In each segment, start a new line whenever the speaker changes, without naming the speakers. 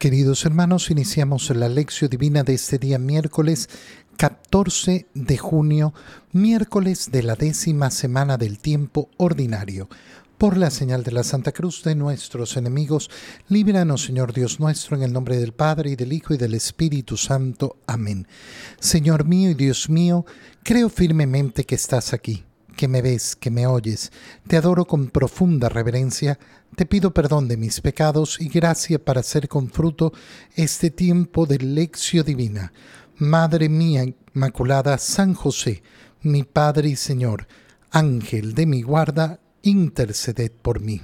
Queridos hermanos, iniciamos la lección divina de este día miércoles 14 de junio, miércoles de la décima semana del tiempo ordinario. Por la señal de la Santa Cruz de nuestros enemigos, líbranos, Señor Dios nuestro, en el nombre del Padre y del Hijo y del Espíritu Santo. Amén. Señor mío y Dios mío, creo firmemente que estás aquí que me ves, que me oyes, te adoro con profunda reverencia, te pido perdón de mis pecados y gracia para hacer con fruto este tiempo de lección divina. Madre mía Inmaculada, San José, mi Padre y Señor, Ángel de mi guarda, interceded por mí.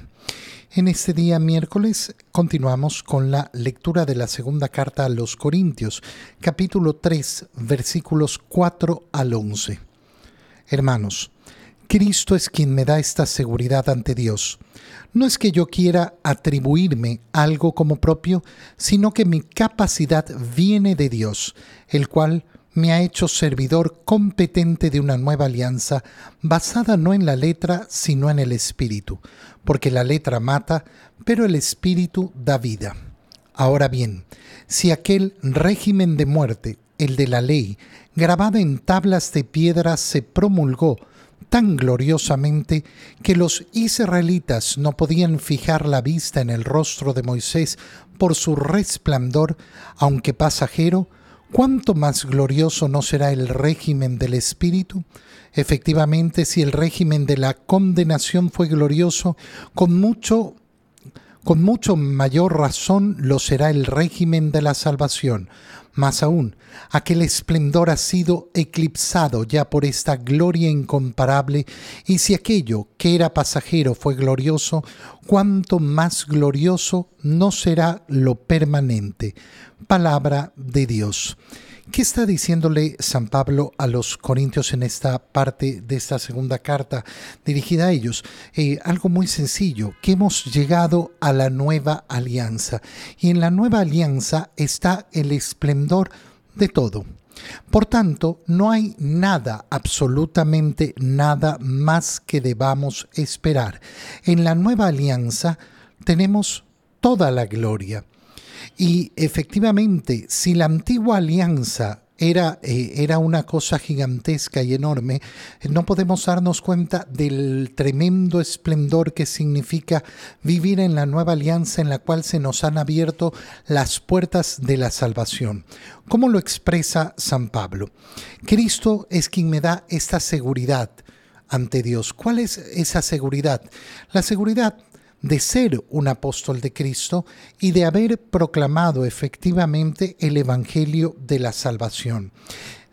En este día miércoles continuamos con la lectura de la segunda carta a los Corintios, capítulo 3, versículos 4 al 11. Hermanos, Cristo es quien me da esta seguridad ante Dios. No es que yo quiera atribuirme algo como propio, sino que mi capacidad viene de Dios, el cual me ha hecho servidor competente de una nueva alianza basada no en la letra, sino en el espíritu, porque la letra mata, pero el espíritu da vida. Ahora bien, si aquel régimen de muerte, el de la ley, grabado en tablas de piedra, se promulgó, tan gloriosamente que los israelitas no podían fijar la vista en el rostro de Moisés por su resplandor, aunque pasajero, ¿cuánto más glorioso no será el régimen del Espíritu? Efectivamente, si el régimen de la condenación fue glorioso, con mucho con mucho mayor razón lo será el régimen de la salvación. Más aún, aquel esplendor ha sido eclipsado ya por esta gloria incomparable, y si aquello que era pasajero fue glorioso, cuánto más glorioso no será lo permanente. Palabra de Dios. ¿Qué está diciéndole San Pablo a los corintios en esta parte de esta segunda carta dirigida a ellos? Eh, algo muy sencillo, que hemos llegado a la nueva alianza y en la nueva alianza está el esplendor de todo. Por tanto, no hay nada, absolutamente nada más que debamos esperar. En la nueva alianza tenemos toda la gloria. Y efectivamente, si la antigua alianza era, eh, era, una cosa gigantesca y enorme, no podemos darnos cuenta del tremendo esplendor que significa vivir en la nueva alianza en la cual se nos han abierto las puertas de la salvación. ¿Cómo lo expresa San Pablo? Cristo es quien me da esta seguridad ante Dios. ¿Cuál es esa seguridad? La seguridad de ser un apóstol de Cristo y de haber proclamado efectivamente el Evangelio de la salvación.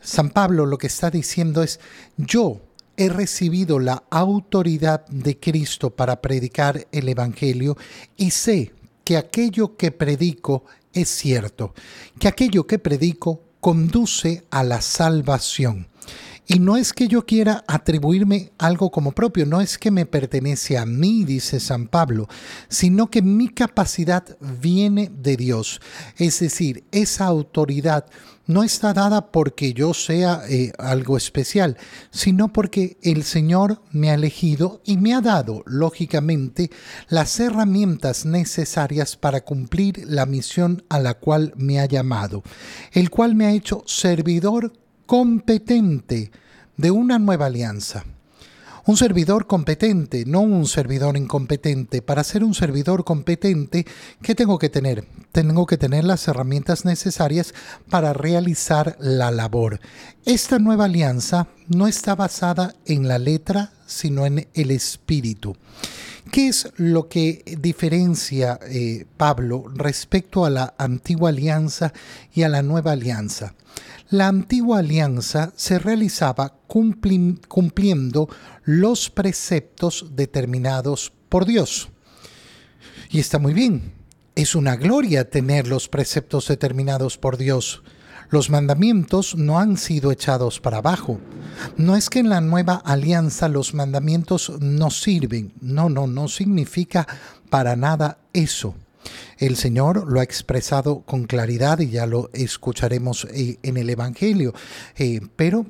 San Pablo lo que está diciendo es, yo he recibido la autoridad de Cristo para predicar el Evangelio y sé que aquello que predico es cierto, que aquello que predico conduce a la salvación. Y no es que yo quiera atribuirme algo como propio, no es que me pertenece a mí, dice San Pablo, sino que mi capacidad viene de Dios. Es decir, esa autoridad no está dada porque yo sea eh, algo especial, sino porque el Señor me ha elegido y me ha dado, lógicamente, las herramientas necesarias para cumplir la misión a la cual me ha llamado, el cual me ha hecho servidor competente de una nueva alianza. Un servidor competente, no un servidor incompetente. Para ser un servidor competente, ¿qué tengo que tener? Tengo que tener las herramientas necesarias para realizar la labor. Esta nueva alianza no está basada en la letra, sino en el espíritu. ¿Qué es lo que diferencia eh, Pablo respecto a la antigua alianza y a la nueva alianza? La antigua alianza se realizaba cumpliendo los preceptos determinados por Dios. Y está muy bien. Es una gloria tener los preceptos determinados por Dios. Los mandamientos no han sido echados para abajo. No es que en la nueva alianza los mandamientos no sirven. No, no, no significa para nada eso. El Señor lo ha expresado con claridad y ya lo escucharemos eh, en el Evangelio, eh, pero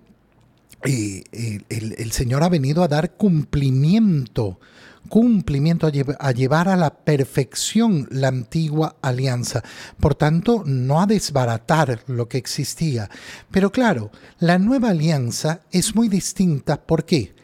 eh, el, Señor ha venido a dar cumplimiento cumplimiento, a llevar a la perfección la antigua alianza. Por tanto, no a desbaratar lo que existía. Pero claro, la nueva alianza es muy distinta. ¿Por qué?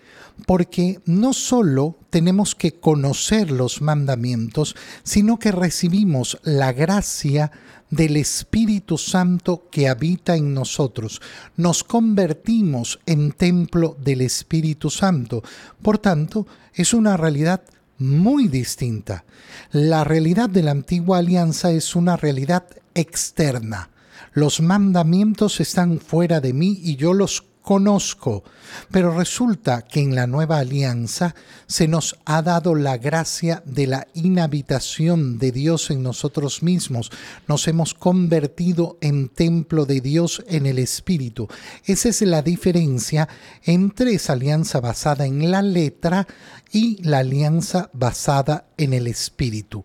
Porque no solo tenemos que conocer los mandamientos, sino que recibimos la gracia del Espíritu Santo que habita en nosotros. Nos convertimos en templo del Espíritu Santo. Por tanto, es una realidad muy distinta. La realidad de la antigua alianza es una realidad externa. Los mandamientos están fuera de mí y yo los conozco. Pero resulta que en la nueva alianza se nos ha dado la gracia de la inhabitación de Dios en nosotros mismos. Nos hemos convertido en templo de Dios en el Espíritu. Esa es la diferencia entre esa alianza basada en la letra y la alianza basada en el Espíritu.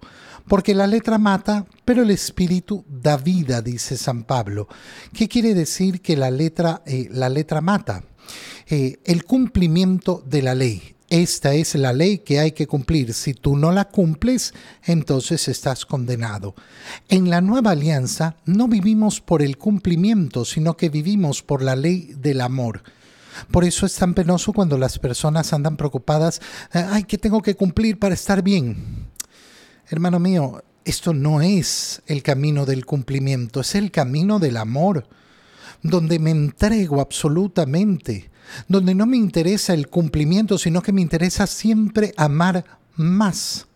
Porque la letra mata, pero el espíritu da vida, dice San Pablo. ¿Qué quiere decir que la letra, eh, la letra mata? Eh, el cumplimiento de la ley. Esta es la ley que hay que cumplir. Si tú no la cumples, entonces estás condenado. En la nueva alianza no vivimos por el cumplimiento, sino que vivimos por la ley del amor. Por eso es tan penoso cuando las personas andan preocupadas, ay, ¿qué tengo que cumplir para estar bien? Hermano mío, esto no es el camino del cumplimiento, es el camino del amor, donde me entrego absolutamente, donde no me interesa el cumplimiento, sino que me interesa siempre amar más.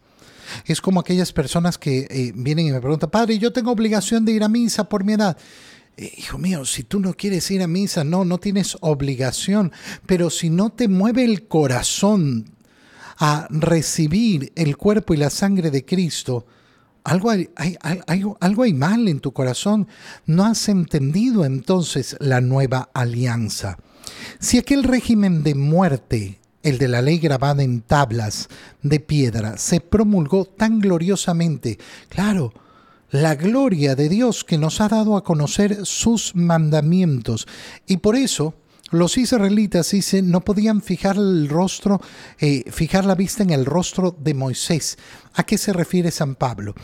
Es como aquellas personas que eh, vienen y me preguntan, Padre, yo tengo obligación de ir a misa por mi edad. Eh, hijo mío, si tú no quieres ir a misa, no, no tienes obligación, pero si no te mueve el corazón a recibir el cuerpo y la sangre de Cristo, algo hay, algo hay mal en tu corazón. No has entendido entonces la nueva alianza. Si aquel régimen de muerte, el de la ley grabada en tablas de piedra, se promulgó tan gloriosamente, claro, la gloria de Dios que nos ha dado a conocer sus mandamientos. Y por eso los israelitas, dice, no podían fijar el rostro, eh, fijar la vista en el rostro de Moisés. ¿A qué se refiere San Pablo?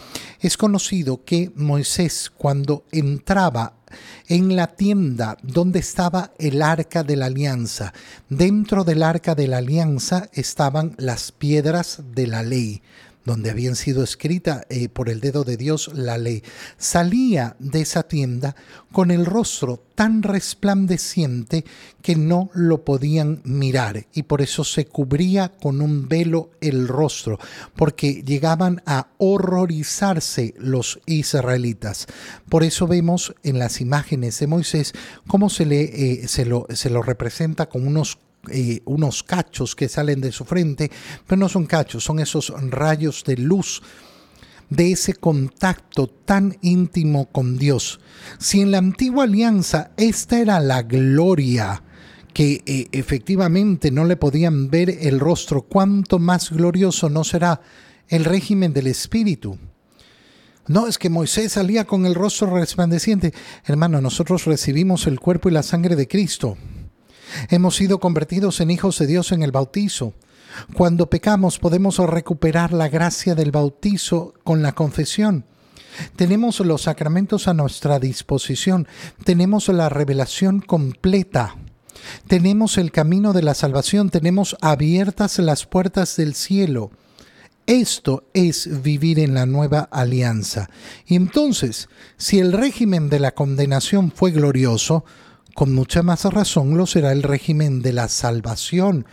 Es conocido que Moisés, cuando entraba en la tienda donde estaba el arca de la alianza, dentro del arca de la alianza estaban las piedras de la ley donde habían sido escrita eh, por el dedo de Dios la ley, salía de esa tienda con el rostro tan resplandeciente que no lo podían mirar y por eso se cubría con un velo el rostro, porque llegaban a horrorizarse los israelitas. Por eso vemos en las imágenes de Moisés cómo se, le, eh, se, lo, se lo representa con unos unos cachos que salen de su frente, pero no son cachos, son esos rayos de luz de ese contacto tan íntimo con Dios. Si en la antigua alianza esta era la gloria, que eh, efectivamente no le podían ver el rostro, cuánto más glorioso no será el régimen del Espíritu. No, es que Moisés salía con el rostro resplandeciente. Hermano, nosotros recibimos el cuerpo y la sangre de Cristo. Hemos sido convertidos en hijos de Dios en el bautizo. Cuando pecamos podemos recuperar la gracia del bautizo con la confesión. Tenemos los sacramentos a nuestra disposición. Tenemos la revelación completa. Tenemos el camino de la salvación. Tenemos abiertas las puertas del cielo. Esto es vivir en la nueva alianza. Y entonces, si el régimen de la condenación fue glorioso, con mucha más razón lo será el régimen de la salvación.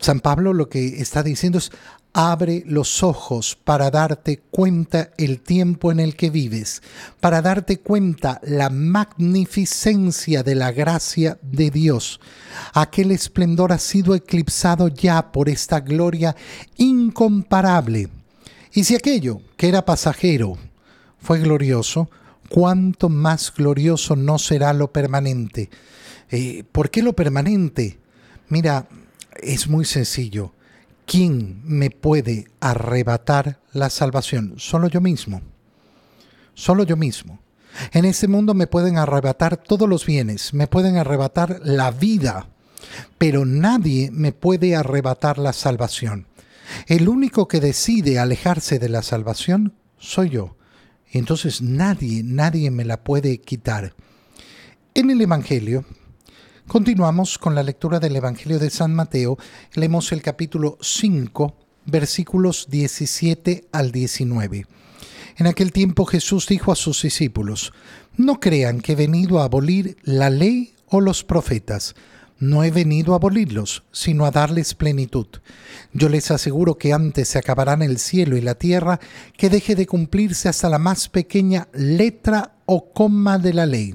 San Pablo lo que está diciendo es, abre los ojos para darte cuenta el tiempo en el que vives, para darte cuenta la magnificencia de la gracia de Dios. Aquel esplendor ha sido eclipsado ya por esta gloria incomparable. Y si aquello que era pasajero fue glorioso, cuánto más glorioso no será lo permanente. Eh, ¿Por qué lo permanente? Mira, es muy sencillo. ¿Quién me puede arrebatar la salvación? Solo yo mismo. Solo yo mismo. En este mundo me pueden arrebatar todos los bienes, me pueden arrebatar la vida, pero nadie me puede arrebatar la salvación. El único que decide alejarse de la salvación soy yo. Entonces nadie, nadie me la puede quitar. En el Evangelio, continuamos con la lectura del Evangelio de San Mateo. Leemos el capítulo 5, versículos 17 al 19. En aquel tiempo Jesús dijo a sus discípulos, No crean que he venido a abolir la ley o los profetas. No he venido a abolirlos, sino a darles plenitud. Yo les aseguro que antes se acabarán el cielo y la tierra que deje de cumplirse hasta la más pequeña letra o coma de la ley.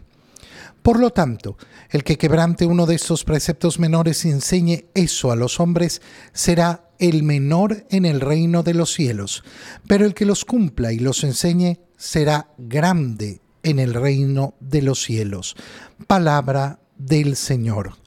Por lo tanto, el que quebrante uno de estos preceptos menores y enseñe eso a los hombres será el menor en el reino de los cielos, pero el que los cumpla y los enseñe será grande en el reino de los cielos. Palabra del Señor.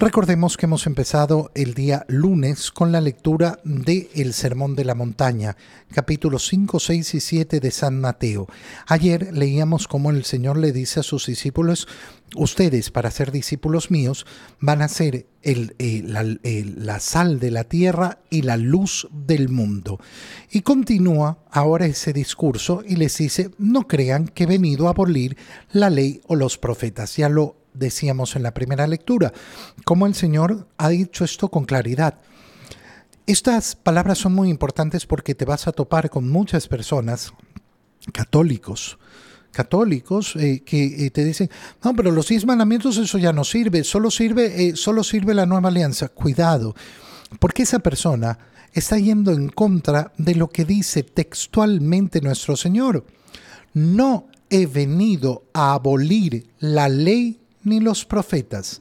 Recordemos que hemos empezado el día lunes con la lectura de El Sermón de la Montaña, capítulos 5, 6 y 7 de San Mateo. Ayer leíamos cómo el Señor le dice a sus discípulos, ustedes para ser discípulos míos van a ser el, la, la sal de la tierra y la luz del mundo. Y continúa ahora ese discurso y les dice, no crean que he venido a abolir la ley o los profetas. Ya lo decíamos en la primera lectura, cómo el Señor ha dicho esto con claridad. Estas palabras son muy importantes porque te vas a topar con muchas personas católicos, católicos eh, que eh, te dicen, no, pero los diez mandamientos eso ya no sirve, solo sirve, eh, solo sirve la nueva alianza. Cuidado, porque esa persona está yendo en contra de lo que dice textualmente nuestro Señor. No he venido a abolir la ley ni los profetas.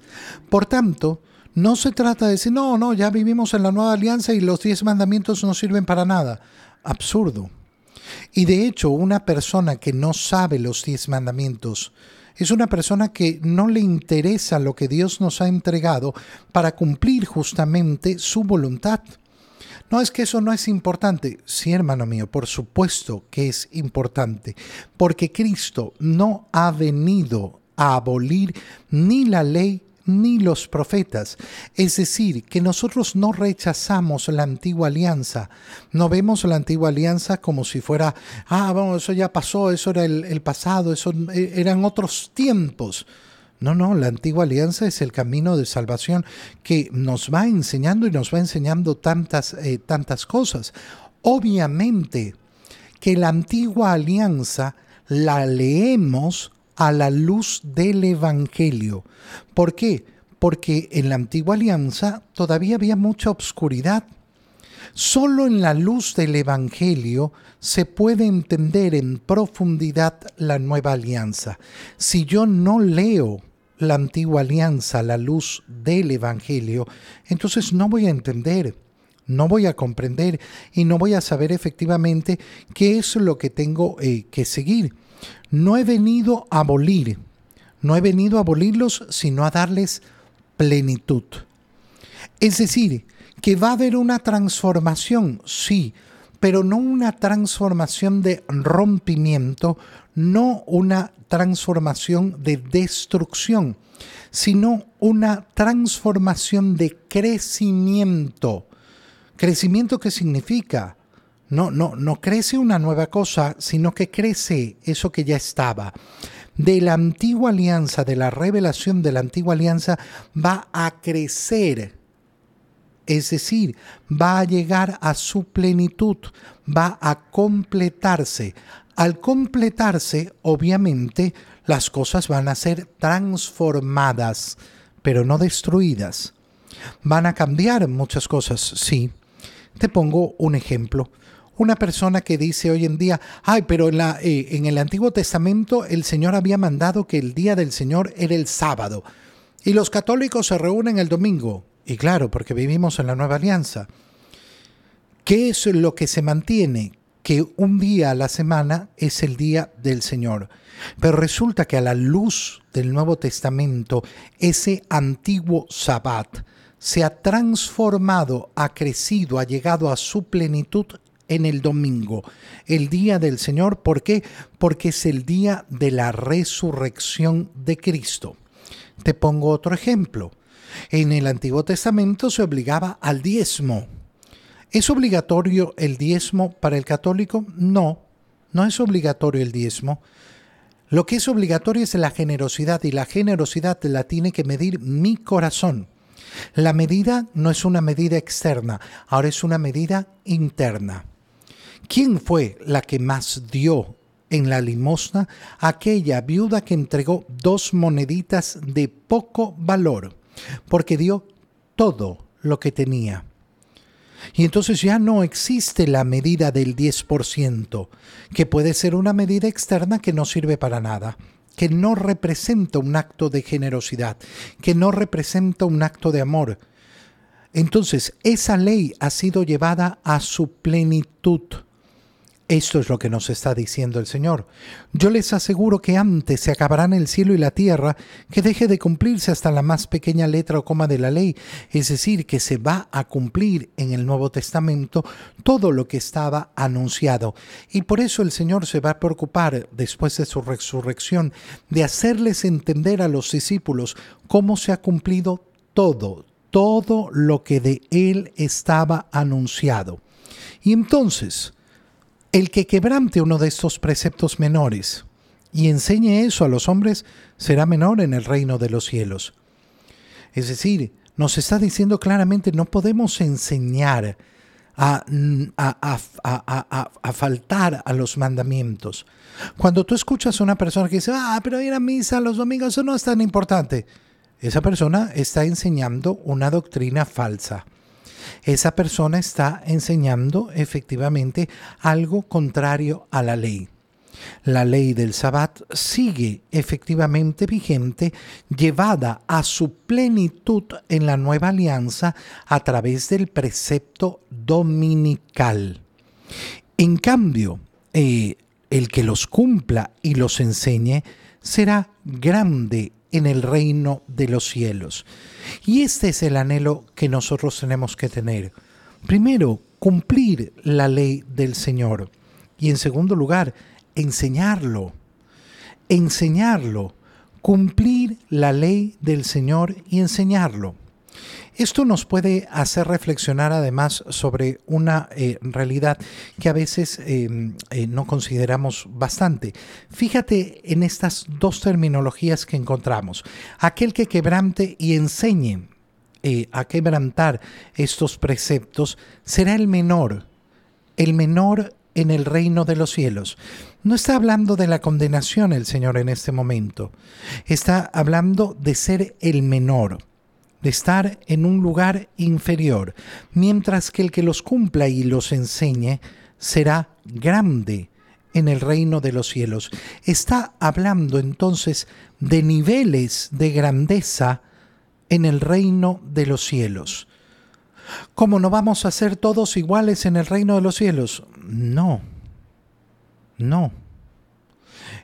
Por tanto, no se trata de decir, no, no, ya vivimos en la nueva alianza y los diez mandamientos no sirven para nada. Absurdo. Y de hecho, una persona que no sabe los diez mandamientos es una persona que no le interesa lo que Dios nos ha entregado para cumplir justamente su voluntad. No es que eso no es importante. Sí, hermano mío, por supuesto que es importante, porque Cristo no ha venido a abolir ni la ley ni los profetas. Es decir, que nosotros no rechazamos la antigua alianza, no vemos la antigua alianza como si fuera, ah, vamos, eso ya pasó, eso era el, pasado, eso eh, eran otros tiempos. No, no, la antigua alianza es el camino de salvación que nos va enseñando y nos va enseñando tantas, eh, tantas cosas. Obviamente que la antigua alianza la leemos a la luz del Evangelio. ¿Por qué? Porque en la antigua alianza todavía había mucha obscuridad. Solo en la luz del Evangelio se puede entender en profundidad la nueva alianza. Si yo no leo la antigua alianza a la luz del Evangelio, entonces no voy a entender, no voy a comprender y no voy a saber efectivamente qué es lo que tengo eh, que seguir. No he venido a abolir, no he venido a abolirlos, sino a darles plenitud. Es decir, que va a haber una transformación, sí, pero no una transformación de rompimiento, no una transformación de destrucción, sino una transformación de crecimiento. ¿Crecimiento qué significa? No, no, no crece una nueva cosa, sino que crece eso que ya estaba. De la antigua alianza, de la revelación de la antigua alianza, va a crecer. Es decir, va a llegar a su plenitud, va a completarse. Al completarse, obviamente, las cosas van a ser transformadas, pero no destruidas. Van a cambiar muchas cosas, sí. Te pongo un ejemplo una persona que dice hoy en día, ay, pero en, la, eh, en el Antiguo Testamento el Señor había mandado que el día del Señor era el sábado. Y los católicos se reúnen el domingo. Y claro, porque vivimos en la nueva alianza. ¿Qué es lo que se mantiene? Que un día a la semana es el día del Señor. Pero resulta que a la luz del Nuevo Testamento, ese antiguo sabbat se ha transformado, ha crecido, ha llegado a su plenitud en el domingo, el día del Señor. ¿Por qué? Porque es el día de la resurrección de Cristo. Te pongo otro ejemplo. En el Antiguo Testamento se obligaba al diezmo. ¿Es obligatorio el diezmo para el católico? No, no es obligatorio el diezmo. Lo que es obligatorio es la generosidad y la generosidad la tiene que medir mi corazón. La medida no es una medida externa, ahora es una medida interna. ¿Quién fue la que más dio en la limosna? Aquella viuda que entregó dos moneditas de poco valor, porque dio todo lo que tenía. Y entonces ya no existe la medida del 10%, que puede ser una medida externa que no sirve para nada, que no representa un acto de generosidad, que no representa un acto de amor. Entonces, esa ley ha sido llevada a su plenitud. Esto es lo que nos está diciendo el Señor. Yo les aseguro que antes se acabarán el cielo y la tierra que deje de cumplirse hasta la más pequeña letra o coma de la ley, es decir, que se va a cumplir en el Nuevo Testamento todo lo que estaba anunciado. Y por eso el Señor se va a preocupar, después de su resurrección, de hacerles entender a los discípulos cómo se ha cumplido todo, todo lo que de Él estaba anunciado. Y entonces, el que quebrante uno de estos preceptos menores y enseñe eso a los hombres será menor en el reino de los cielos. Es decir, nos está diciendo claramente, no podemos enseñar a, a, faltar a los mandamientos. Cuando tú escuchas a una persona que dice, ah, pero ir a misa los domingos, eso no es tan importante, esa persona está enseñando una doctrina falsa esa persona está enseñando efectivamente algo contrario a la ley. La ley del Sabbat sigue efectivamente vigente, llevada a su plenitud en la nueva alianza a través del precepto dominical. En cambio, eh, el que los cumpla y los enseñe será grande en el reino de los cielos. Y este es el anhelo que nosotros tenemos que tener. Primero, cumplir la ley del Señor. Y en segundo lugar, enseñarlo. Enseñarlo. Cumplir la ley del Señor y enseñarlo. Esto nos puede hacer reflexionar además sobre una eh, realidad que a veces em, eh, no consideramos bastante. Fíjate en estas dos terminologías que encontramos. Aquel que quebrante y enseñe eh, a quebrantar estos preceptos será el menor, el menor en el reino de los cielos. No está hablando de la condenación el Señor en este momento, está hablando de ser el menor de estar en un lugar inferior, mientras que el que los cumpla y los enseñe será grande en el reino de los cielos. Está hablando entonces de niveles de grandeza en el reino de los cielos. ¿Cómo no vamos a ser todos iguales en el reino de los cielos? No, no.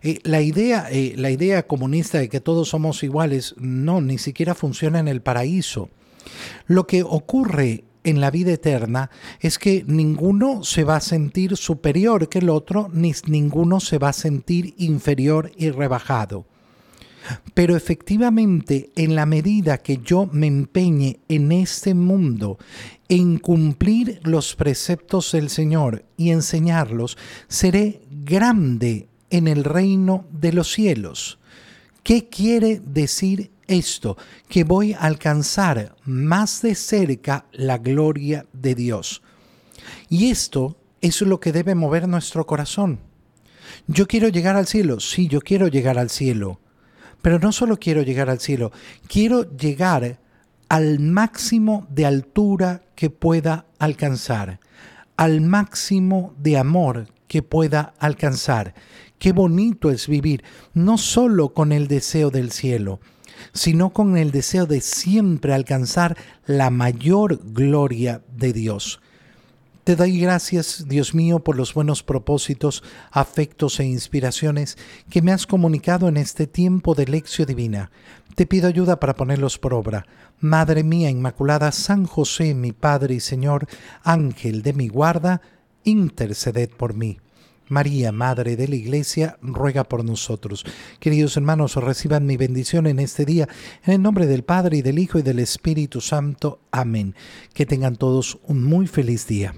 Eh, la, idea, eh, la idea comunista de que todos somos iguales no, ni siquiera funciona en el paraíso. Lo que ocurre en la vida eterna es que ninguno se va a sentir superior que el otro, ni ninguno se va a sentir inferior y rebajado. Pero efectivamente, en la medida que yo me empeñe en este mundo en cumplir los preceptos del Señor y enseñarlos, seré grande en el reino de los cielos. ¿Qué quiere decir esto? Que voy a alcanzar más de cerca la gloria de Dios. Y esto es lo que debe mover nuestro corazón. Yo quiero llegar al cielo, sí, yo quiero llegar al cielo, pero no solo quiero llegar al cielo, quiero llegar al máximo de altura que pueda alcanzar, al máximo de amor que pueda alcanzar. Qué bonito es vivir, no solo con el deseo del cielo, sino con el deseo de siempre alcanzar la mayor gloria de Dios. Te doy gracias, Dios mío, por los buenos propósitos, afectos e inspiraciones que me has comunicado en este tiempo de lección divina. Te pido ayuda para ponerlos por obra. Madre mía Inmaculada, San José, mi Padre y Señor, Ángel de mi guarda, interceded por mí. María, Madre de la Iglesia, ruega por nosotros. Queridos hermanos, reciban mi bendición en este día, en el nombre del Padre y del Hijo y del Espíritu Santo. Amén. Que tengan todos un muy feliz día.